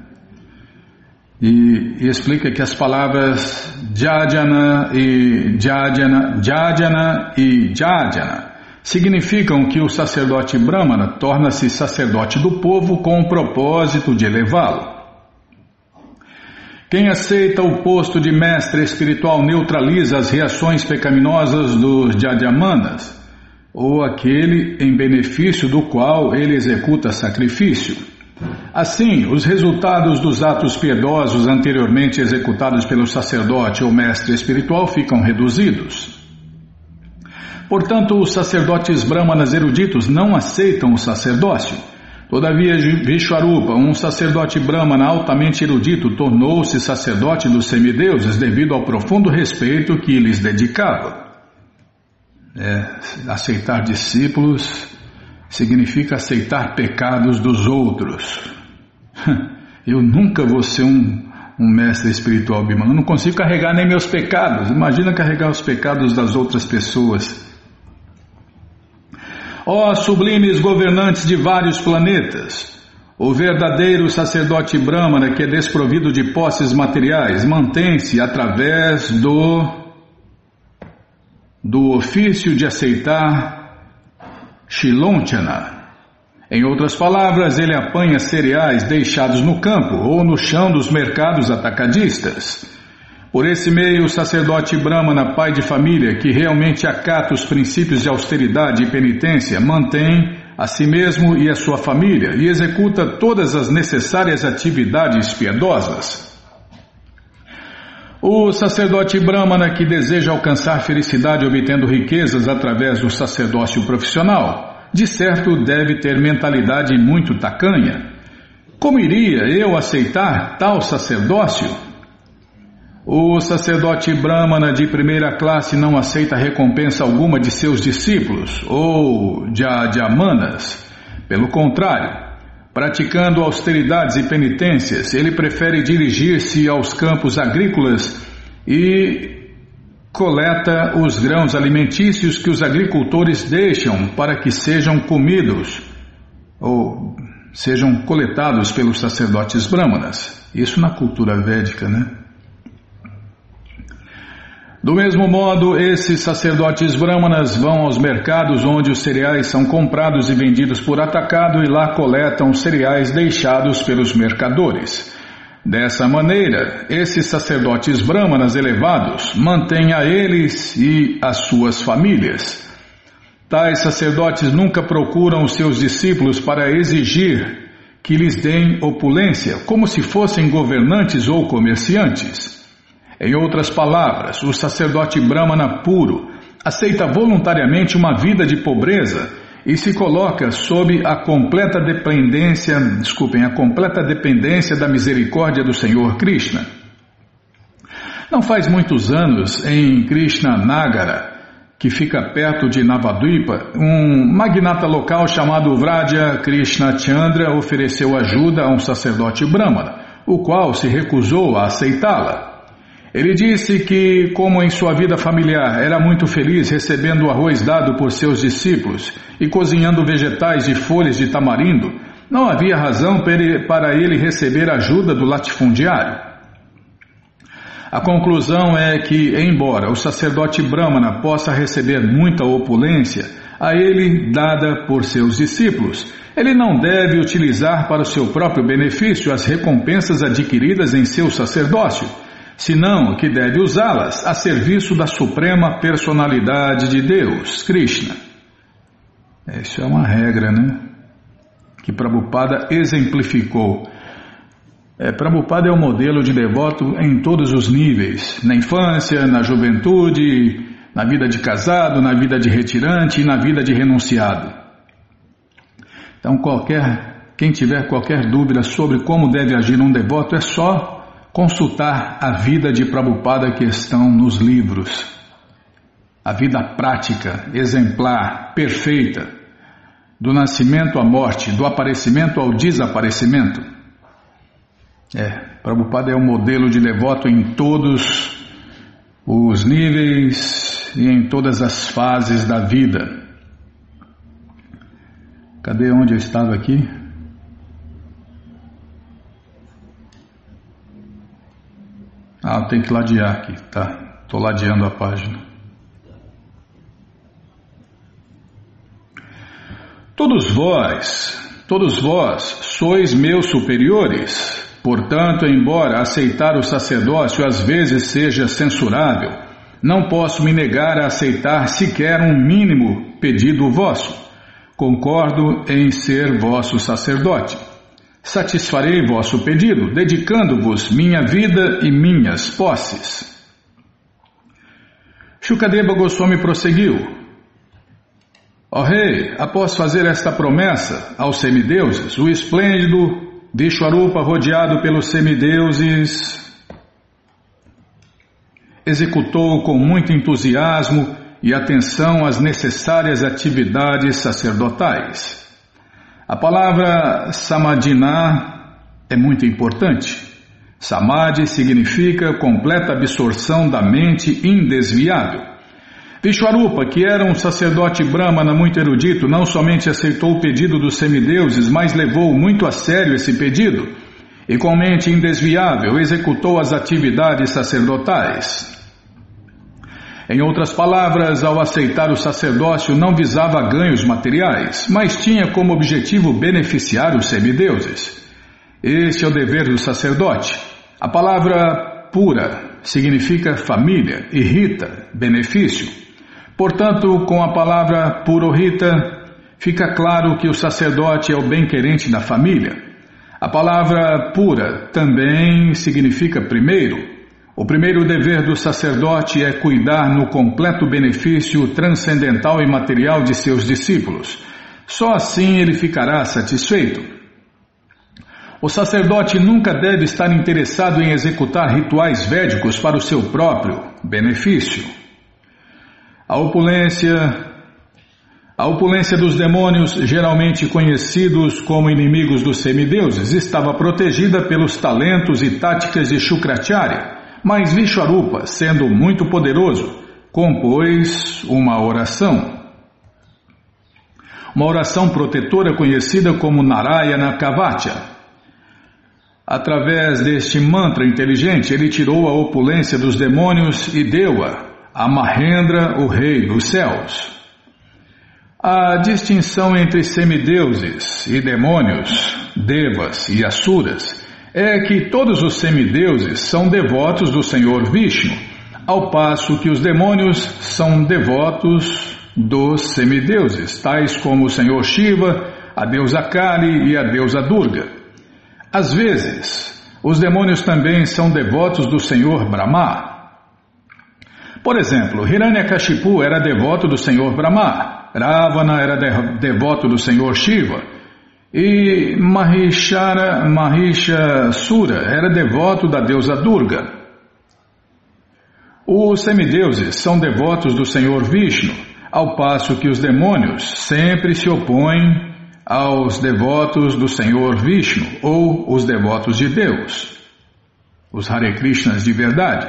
E, e, explica que as palavras Jajana e Jajana, Jajana e Jajana significam que o sacerdote Brahmana torna-se sacerdote do povo com o propósito de elevá-lo. Quem aceita o posto de mestre espiritual neutraliza as reações pecaminosas dos Jadhyamanas. ou aquele em benefício do qual ele executa sacrifício. Assim, os resultados dos atos piedosos anteriormente executados pelo sacerdote ou mestre espiritual ficam reduzidos. Portanto, os sacerdotes brahmanas eruditos não aceitam o sacerdócio. Todavia, Vishwarupa, um sacerdote brahmana altamente erudito, tornou-se sacerdote dos semideuses devido ao profundo respeito que lhes dedicava. É, aceitar discípulos significa aceitar pecados dos outros. Eu nunca vou ser um, um mestre espiritual, Bimala. Eu não consigo carregar nem meus pecados. Imagina carregar os pecados das outras pessoas. Ó sublimes governantes de vários planetas, o verdadeiro sacerdote Brahmana, que é desprovido de posses materiais, mantém-se através do do ofício de aceitar Shilonchana. Em outras palavras, ele apanha cereais deixados no campo ou no chão dos mercados atacadistas. Por esse meio, o sacerdote Brahmana, pai de família, que realmente acata os princípios de austeridade e penitência, mantém a si mesmo e a sua família e executa todas as necessárias atividades piedosas. O sacerdote Brahmana que deseja alcançar felicidade obtendo riquezas através do sacerdócio profissional, de certo deve ter mentalidade muito tacanha. Como iria eu aceitar tal sacerdócio? O sacerdote Brahmana de primeira classe não aceita recompensa alguma de seus discípulos ou de Adhyamanas. Pelo contrário, praticando austeridades e penitências, ele prefere dirigir-se aos campos agrícolas e coleta os grãos alimentícios que os agricultores deixam para que sejam comidos ou sejam coletados pelos sacerdotes brahmanas. Isso na cultura védica, né? Do mesmo modo, esses sacerdotes brahmanas vão aos mercados onde os cereais são comprados e vendidos por atacado e lá coletam cereais deixados pelos mercadores. Dessa maneira, esses sacerdotes brahmanas elevados mantêm a eles e as suas famílias. Tais sacerdotes nunca procuram os seus discípulos para exigir que lhes deem opulência, como se fossem governantes ou comerciantes. Em outras palavras, o sacerdote brahmana puro aceita voluntariamente uma vida de pobreza e se coloca sob a completa dependência, desculpem, a completa dependência da misericórdia do Senhor Krishna. Não faz muitos anos, em Krishna Nagara, que fica perto de Navadvipa, um magnata local chamado Vraja Krishna Chandra ofereceu ajuda a um sacerdote brahmana, o qual se recusou a aceitá-la. Ele disse que, como em sua vida familiar era muito feliz recebendo o arroz dado por seus discípulos e cozinhando vegetais de folhas de tamarindo, não havia razão para ele receber ajuda do latifundiário. A conclusão é que, embora o sacerdote Brahmana possa receber muita opulência, a ele dada por seus discípulos, ele não deve utilizar para o seu próprio benefício as recompensas adquiridas em seu sacerdócio senão que deve usá-las a serviço da suprema personalidade de Deus, Krishna. Isso é uma regra, né? Que Prabhupada exemplificou. É, Prabhupada é o um modelo de devoto em todos os níveis, na infância, na juventude, na vida de casado, na vida de retirante e na vida de renunciado. Então, qualquer, quem tiver qualquer dúvida sobre como deve agir um devoto, é só consultar a vida de Prabhupada que estão nos livros. A vida prática, exemplar, perfeita, do nascimento à morte, do aparecimento ao desaparecimento. É, Prabhupada é um modelo de devoto em todos os níveis e em todas as fases da vida. Cadê onde eu estava aqui? Ah, tem que ladear aqui, tá? Estou ladeando a página. Todos vós, todos vós sois meus superiores. Portanto, embora aceitar o sacerdócio às vezes seja censurável, não posso me negar a aceitar sequer um mínimo pedido vosso. Concordo em ser vosso sacerdote. Satisfarei vosso pedido, dedicando-vos minha vida e minhas posses. Shukadeva Goswami prosseguiu. Ó oh, rei, após fazer esta promessa aos semideuses, o esplêndido Vishwarupa, rodeado pelos semideuses, executou com muito entusiasmo e atenção as necessárias atividades sacerdotais. A palavra samadhina é muito importante. Samadhi significa completa absorção da mente indesviável. Vishwarupa, que era um sacerdote brahmana muito erudito, não somente aceitou o pedido dos semideuses, mas levou muito a sério esse pedido e, com mente indesviável, executou as atividades sacerdotais. Em outras palavras, ao aceitar o sacerdócio, não visava ganhos materiais, mas tinha como objetivo beneficiar os semideuses. Este é o dever do sacerdote. A palavra pura significa família e rita, benefício. Portanto, com a palavra purohita, fica claro que o sacerdote é o bem-querente da família. A palavra pura também significa primeiro, o primeiro dever do sacerdote é cuidar no completo benefício transcendental e material de seus discípulos. Só assim ele ficará satisfeito. O sacerdote nunca deve estar interessado em executar rituais védicos para o seu próprio benefício. A opulência a opulência dos demônios, geralmente conhecidos como inimigos dos semideuses, estava protegida pelos talentos e táticas de Shukracharya, mas Vishwarupa, sendo muito poderoso, compôs uma oração. Uma oração protetora conhecida como Narayana Kavatya. Através deste mantra inteligente, ele tirou a opulência dos demônios e deu-a a Mahendra, o rei dos céus. A distinção entre semideuses e demônios, devas e asuras, é que todos os semideuses são devotos do Senhor Vishnu, ao passo que os demônios são devotos dos semideuses, tais como o Senhor Shiva, a deusa Kali e a deusa Durga. Às vezes, os demônios também são devotos do Senhor Brahma. Por exemplo, Hiranyakashipu era devoto do Senhor Brahma, Ravana era devoto do Senhor Shiva, e Mahishara, Mahishasura era devoto da deusa Durga. Os semideuses são devotos do Senhor Vishnu, ao passo que os demônios sempre se opõem aos devotos do Senhor Vishnu ou os devotos de Deus, os Hare Krishnas de verdade.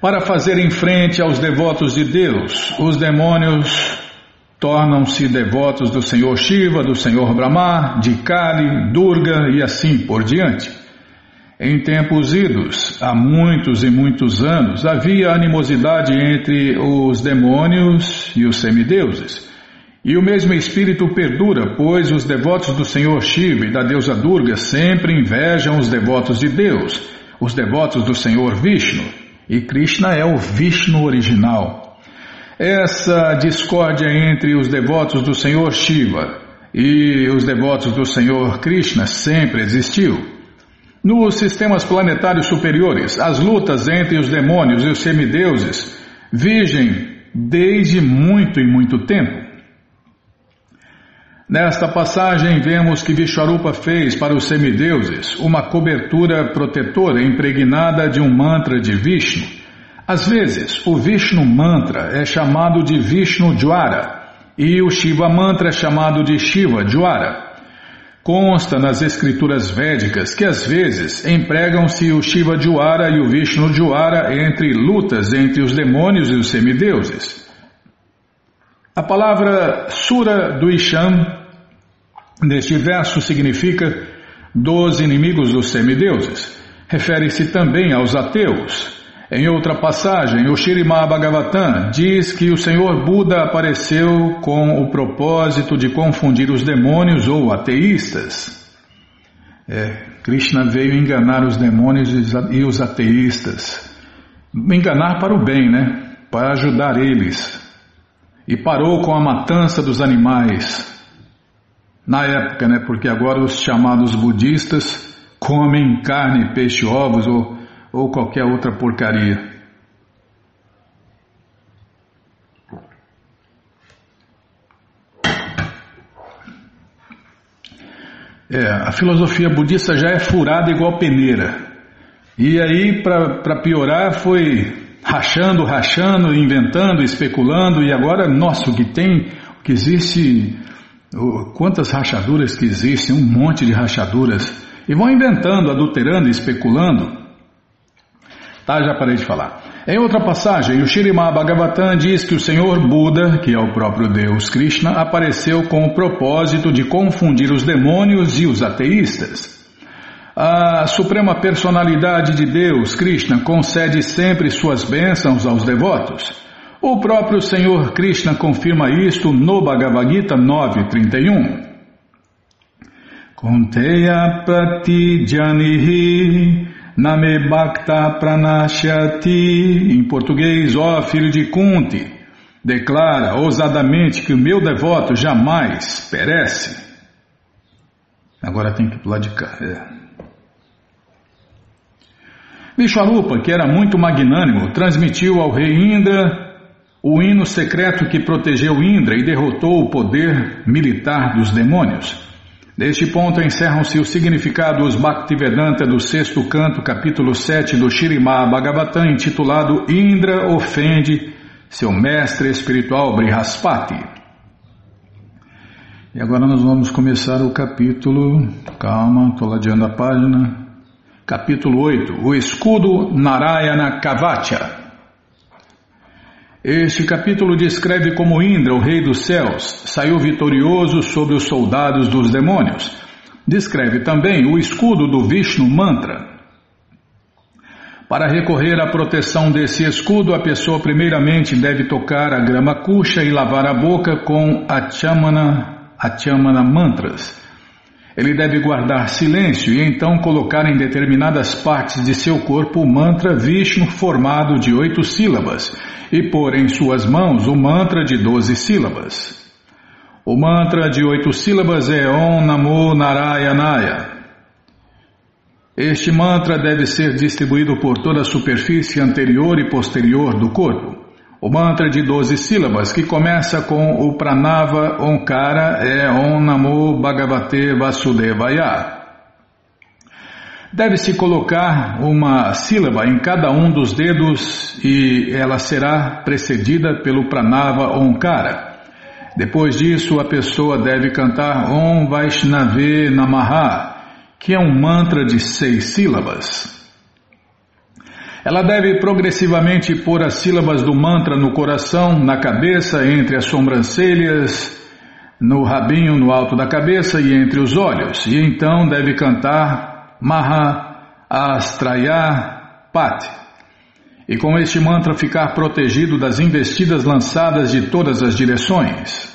Para fazerem frente aos devotos de Deus, os demônios tornam-se devotos do Senhor Shiva, do Senhor Brahma, de Kali, Durga e assim por diante. Em tempos idos, há muitos e muitos anos, havia animosidade entre os demônios e os semideuses. E o mesmo espírito perdura, pois os devotos do Senhor Shiva e da deusa Durga sempre invejam os devotos de Deus, os devotos do Senhor Vishnu. E Krishna é o Vishnu original. Essa discórdia entre os devotos do Senhor Shiva e os devotos do Senhor Krishna sempre existiu. Nos sistemas planetários superiores, as lutas entre os demônios e os semideuses vigem desde muito e muito tempo. Nesta passagem, vemos que Vishwarupa fez para os semideuses uma cobertura protetora impregnada de um mantra de Vishnu às vezes, o Vishnu Mantra é chamado de Vishnu Dwara e o Shiva Mantra é chamado de Shiva Dwara. Consta nas escrituras védicas que às vezes empregam-se o Shiva Dwara e o Vishnu Dwara entre lutas entre os demônios e os semideuses. A palavra Sura do Isham neste verso significa dos inimigos dos semideuses. Refere-se também aos ateus, em outra passagem, o Shirimá Bhagavatam diz que o Senhor Buda apareceu com o propósito de confundir os demônios ou ateístas. É, Krishna veio enganar os demônios e os ateístas. enganar para o bem, né? Para ajudar eles. E parou com a matança dos animais. Na época, né? Porque agora os chamados budistas comem carne, peixe, ovos ou, ou qualquer outra porcaria. É, a filosofia budista já é furada igual peneira. E aí, para piorar, foi rachando, rachando, inventando, especulando, e agora, nossa, o que tem, o que existe, quantas rachaduras que existem, um monte de rachaduras, e vão inventando, adulterando, especulando. Tá, já parei de falar. Em outra passagem, o Shirimá Bhagavatam diz que o Senhor Buda, que é o próprio Deus Krishna, apareceu com o propósito de confundir os demônios e os ateístas. A Suprema Personalidade de Deus, Krishna, concede sempre suas bênçãos aos devotos. O próprio Senhor Krishna confirma isto no Bhagavad Gita 9.31. Conteya pratijanihi Name Bhakta Pranashyati, em português, ó filho de Kunti, declara ousadamente que o meu devoto jamais perece. Agora tem que pular de cá. É. Vishwarupa, que era muito magnânimo, transmitiu ao rei Indra o hino secreto que protegeu Indra e derrotou o poder militar dos demônios. Neste ponto encerram-se os significados Bhaktivedanta do sexto canto, capítulo 7 do Shirimá Bhagavatam, intitulado Indra ofende seu mestre espiritual Brihaspati. E agora nós vamos começar o capítulo, calma, estou ladeando a página, capítulo 8, o escudo Narayana Kavacha. Este capítulo descreve como Indra, o rei dos céus, saiu vitorioso sobre os soldados dos demônios. Descreve também o escudo do Vishnu Mantra. Para recorrer à proteção desse escudo, a pessoa primeiramente deve tocar a grama kuxa e lavar a boca com Achamana Mantras. Ele deve guardar silêncio e então colocar em determinadas partes de seu corpo o mantra Vishnu formado de oito sílabas e pôr em suas mãos o mantra de doze sílabas. O mantra de oito sílabas é Om Namo Narayanaya. Este mantra deve ser distribuído por toda a superfície anterior e posterior do corpo. O mantra de doze sílabas, que começa com o Pranava Onkara, é Om Namo Bhagavate Vasudevaya. Deve-se colocar uma sílaba em cada um dos dedos e ela será precedida pelo pranava Onkara. Depois disso, a pessoa deve cantar Om Vaishnave Namaha, que é um mantra de seis sílabas. Ela deve progressivamente pôr as sílabas do mantra no coração, na cabeça, entre as sobrancelhas, no rabinho no alto da cabeça e entre os olhos, e então deve cantar Maha Astraya Pat. E com este mantra ficar protegido das investidas lançadas de todas as direções.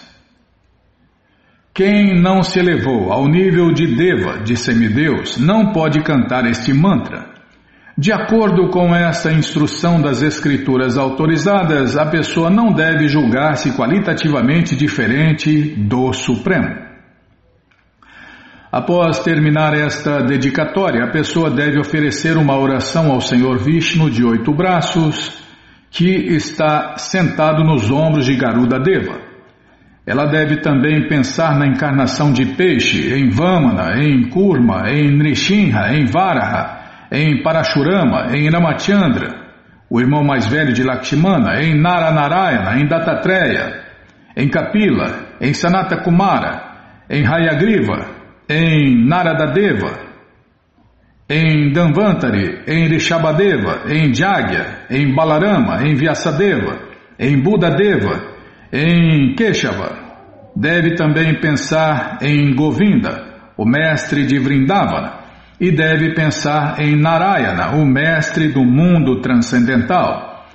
Quem não se elevou ao nível de Deva, de semideus, não pode cantar este mantra. De acordo com esta instrução das escrituras autorizadas, a pessoa não deve julgar-se qualitativamente diferente do Supremo. Após terminar esta dedicatória, a pessoa deve oferecer uma oração ao Senhor Vishnu de oito braços, que está sentado nos ombros de Garuda Deva. Ela deve também pensar na encarnação de peixe, em Vamana, em Kurma, em Nrishinha, em Varaha, em Parashurama, em Ramachandra, o irmão mais velho de Lakshmana, em Naranarayana, em Dattatreya, em Kapila, em Sanata Kumara, em Hayagriva, em Naradadeva, em Danvantari, em Rishabhadeva, em Jagya, em Balarama, em Vyasadeva, em Budadeva, em Keshava. Deve também pensar em Govinda, o mestre de Vrindavana, e deve pensar em Narayana, o mestre do mundo transcendental.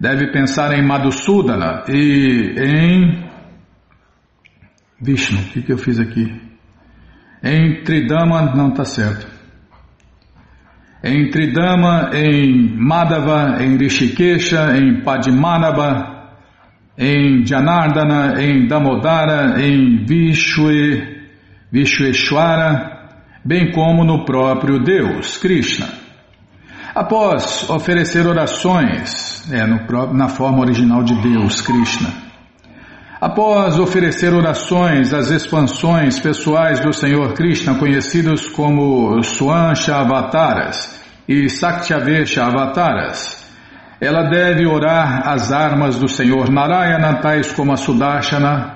Deve pensar em Madhusudana e em Vishnu. O que, que eu fiz aqui? Em Tridama não está certo. em Tridama, em Madhava, em Rishikesha, em Padmanabha, em Janardana, em Damodara, em Vishwe, Vishweshwara, bem como no próprio Deus, Krishna. Após oferecer orações, é, no, na forma original de Deus, Krishna, Após oferecer orações às expansões pessoais do Senhor Krishna, conhecidos como Swansha Avataras e Saktyavesha Avataras, ela deve orar as armas do Senhor Narayana, tais como a Sudarshana,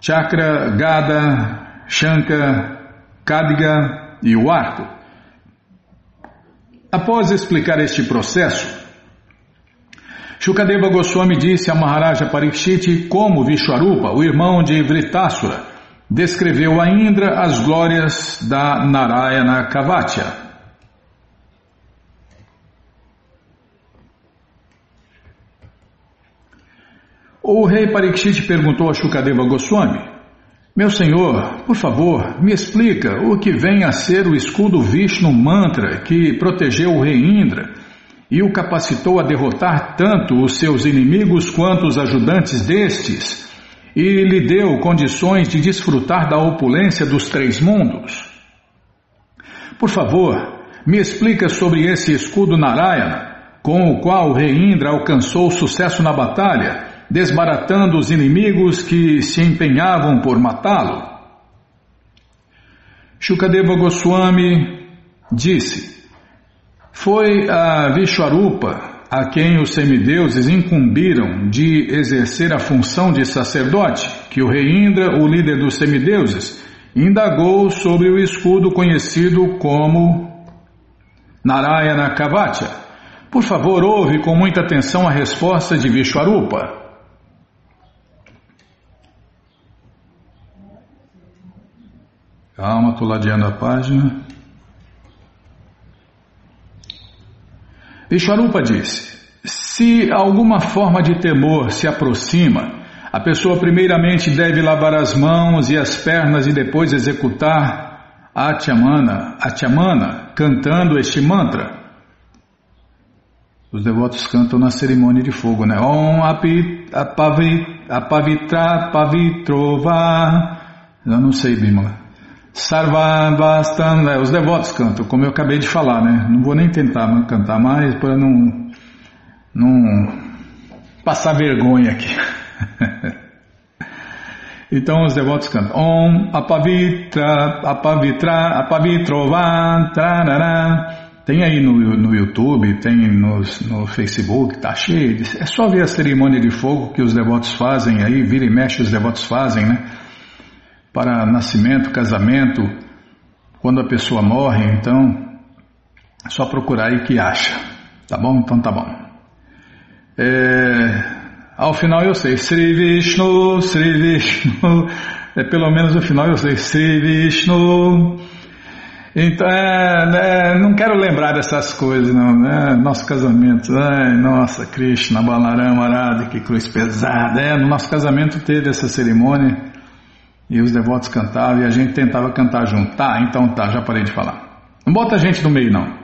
Chakra, Gada, Shanka, Kadiga e o arco. Após explicar este processo, Shukadeva Goswami disse a Maharaja Parikshit como Vishwarupa, o irmão de Vritasura, descreveu a Indra as glórias da Narayana Kavatya. O rei Parikshit perguntou a Shukadeva Goswami: Meu senhor, por favor, me explica o que vem a ser o escudo Vishnu Mantra que protegeu o rei Indra e o capacitou a derrotar tanto os seus inimigos quanto os ajudantes destes, e lhe deu condições de desfrutar da opulência dos três mundos. Por favor, me explica sobre esse escudo Narayana, com o qual o rei Indra alcançou sucesso na batalha, desbaratando os inimigos que se empenhavam por matá-lo. Shukadeva Goswami disse: foi a Vishwarupa a quem os semideuses incumbiram de exercer a função de sacerdote, que o rei Indra, o líder dos semideuses, indagou sobre o escudo conhecido como Narayana Kavatya. Por favor, ouve com muita atenção a resposta de Vishwarupa. Calma, estou ladeando a página. Vishwarupa disse: se alguma forma de temor se aproxima, a pessoa primeiramente deve lavar as mãos e as pernas e depois executar Atyamana, Atyamana, cantando este mantra. Os devotos cantam na cerimônia de fogo, né? Om apavitra pavitrova. Eu não sei, Bimala. Sarvavastam, é, os devotos cantam, como eu acabei de falar, né? Não vou nem tentar cantar mais para não, não passar vergonha aqui. então os devotos cantam Om Apavitra, Apavitra, Apavitrovan, Trarará. Tem aí no, no YouTube, tem no, no Facebook, tá cheio. É só ver a cerimônia de fogo que os devotos fazem aí, vira e mexe os devotos fazem, né? Para nascimento, casamento, quando a pessoa morre, então é só procurar aí que acha. Tá bom? Então tá bom. É, ao final eu sei, Sri Vishnu, Sri Vishnu, é, pelo menos no final eu sei, Sri Vishnu. Então, é, é, não quero lembrar dessas coisas, não, né? Nosso casamento, ai, nossa, Krishna, Balarama, Arada, que cruz pesada. É, no nosso casamento teve essa cerimônia e os devotos cantavam e a gente tentava cantar junto. Tá, então tá, já parei de falar. Não bota a gente no meio, não.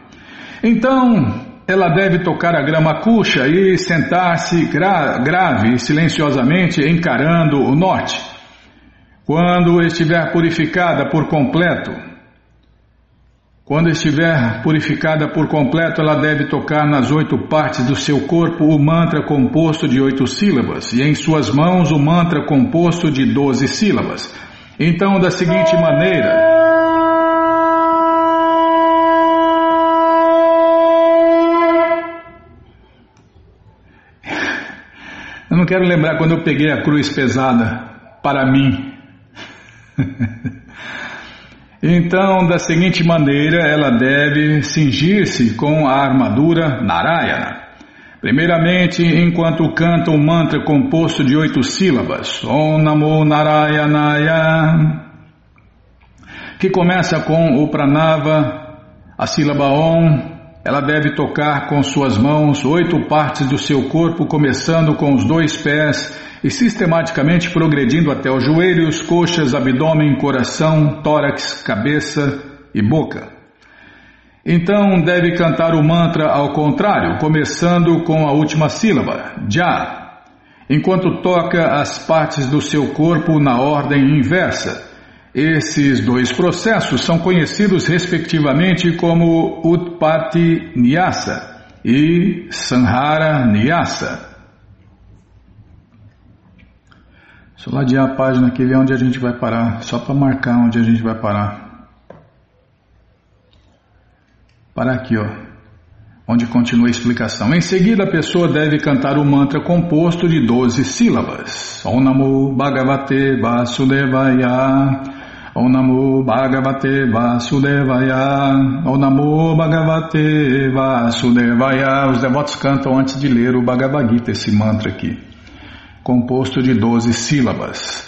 Então, ela deve tocar a grama cuxa e sentar-se gra grave e silenciosamente encarando o norte. Quando estiver purificada por completo, quando estiver purificada por completo, ela deve tocar nas oito partes do seu corpo o mantra composto de oito sílabas, e em suas mãos o mantra composto de doze sílabas. Então, da seguinte maneira. Eu não quero lembrar quando eu peguei a cruz pesada para mim. Então, da seguinte maneira, ela deve cingir-se com a armadura Narayana. Primeiramente, enquanto canta o mantra composto de oito sílabas, Om Namo Narayanaya, que começa com o pranava, a sílaba Om, ela deve tocar com suas mãos oito partes do seu corpo, começando com os dois pés e sistematicamente progredindo até os joelhos, coxas, abdômen, coração, tórax, cabeça e boca. Então deve cantar o mantra ao contrário, começando com a última sílaba, Já, enquanto toca as partes do seu corpo na ordem inversa. Esses dois processos são conhecidos respectivamente como Utpati Nyasa e Sanhara Nyasa. Deixa eu ladear a página aqui, ver onde a gente vai parar, só para marcar onde a gente vai parar. Para aqui, ó, onde continua a explicação. Em seguida, a pessoa deve cantar o mantra composto de 12 sílabas. Om Namo Bhagavate Vasudevaya. Om Namo Bhagavate Vasudevaya. Om Namo Bhagavate Vasudevaya. Os devotos cantam antes de ler o Bhagavad Gita, esse mantra aqui, composto de 12 sílabas.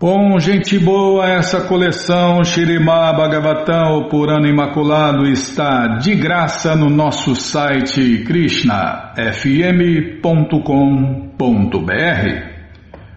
Bom, gente boa, essa coleção Shirimá Bhagavatam, o Purana Imaculado, está de graça no nosso site krishnafm.com.br.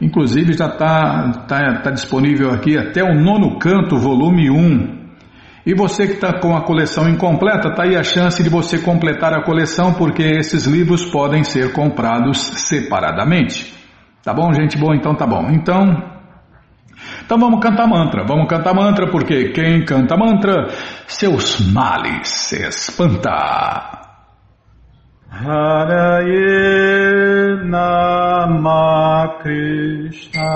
Inclusive já está tá, tá disponível aqui até o nono canto, volume 1, e você que está com a coleção incompleta, está aí a chance de você completar a coleção, porque esses livros podem ser comprados separadamente. Tá bom, gente? Bom, então tá bom. Então, então vamos cantar mantra. Vamos cantar mantra, porque quem canta mantra, seus males se espanta. Haraye Nama Krishna.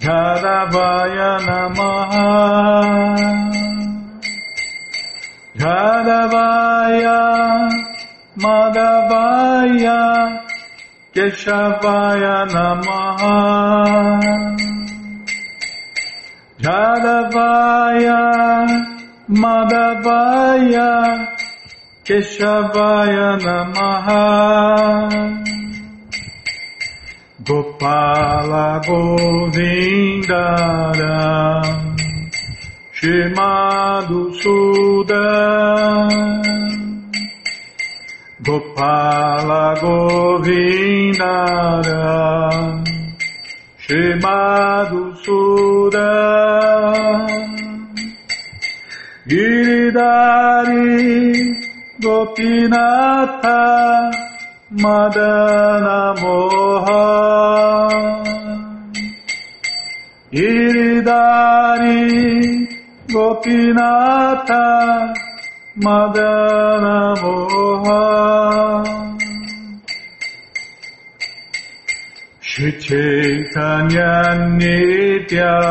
Jadavaya Namaha. Jadavaya Madhavaya Keshavaya Namaha. Jadavaya Madhavaya Keshavaya Namaha. Gopala Govindara Shimadu Sudan Gopala Govindara Shimadu Sudan Giridari Gopinatha Madana Moha Iridari Gopinata Madana Moha Shri Chaitanya Nityananda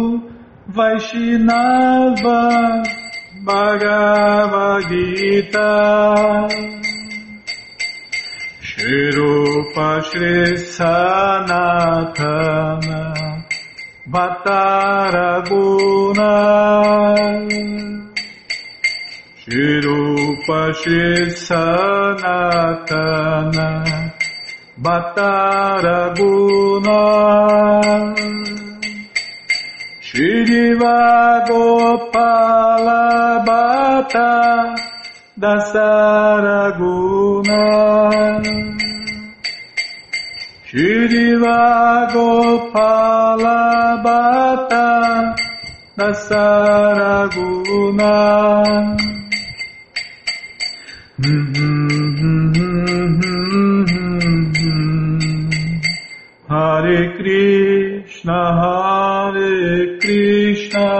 Vaishnava Bhagavad Gita Shri Rupa Shri Sanatana Bhattaraguna Shri Rupa Shri Sanatana Bhattaraguna Shriva Gopala Bhatta Dasaraguna. Shriva Gopala Bhatta Dasaraguna. Hare Krishna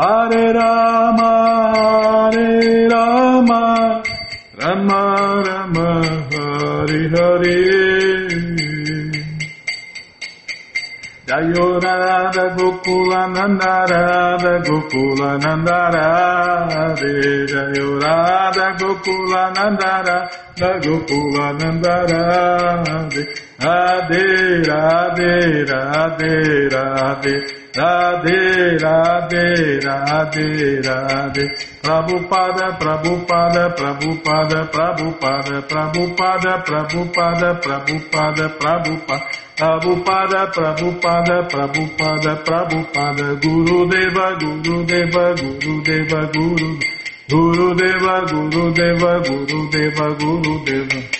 Hare Rama, Hare Rama, Rama Rama, Hare Hare. Jayorada Gokula Nandarada Gokula Nandara Jayorada Gokula Nandara Gokula Nandara Radhe Radhe Radhe Radhe Radhe Radeira, radeira, Radhe, Radhe. Prabupada, prabupada, prabupada, prabupada, prabupada, prabupada, prabupada, prabupada, prabupada, prabupada, prabupada, prabupada, Guru Deva, Guru Deva, Guru Deva, Guru Guru Deva, Guru Deva, Guru Deva, Guru Deva.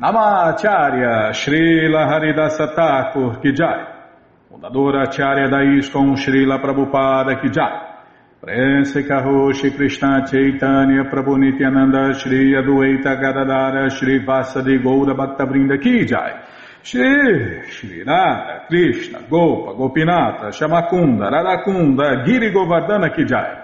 Namacharya Shri Haridasa Thakur Ki Jai. Fundadora Acharya da ISKCON Srila Prabhupada Ki Jai. Prense Karoshi Krishna Chaitanya Prabhu Nityananda Shri Adueta Gadadara Shri Vasadi Goura Bhaktavrinda Ki Jai. Shri Shri Radha Krishna Gopa Gopinata Shamakunda Radakunda Giri Govardhana Ki Jai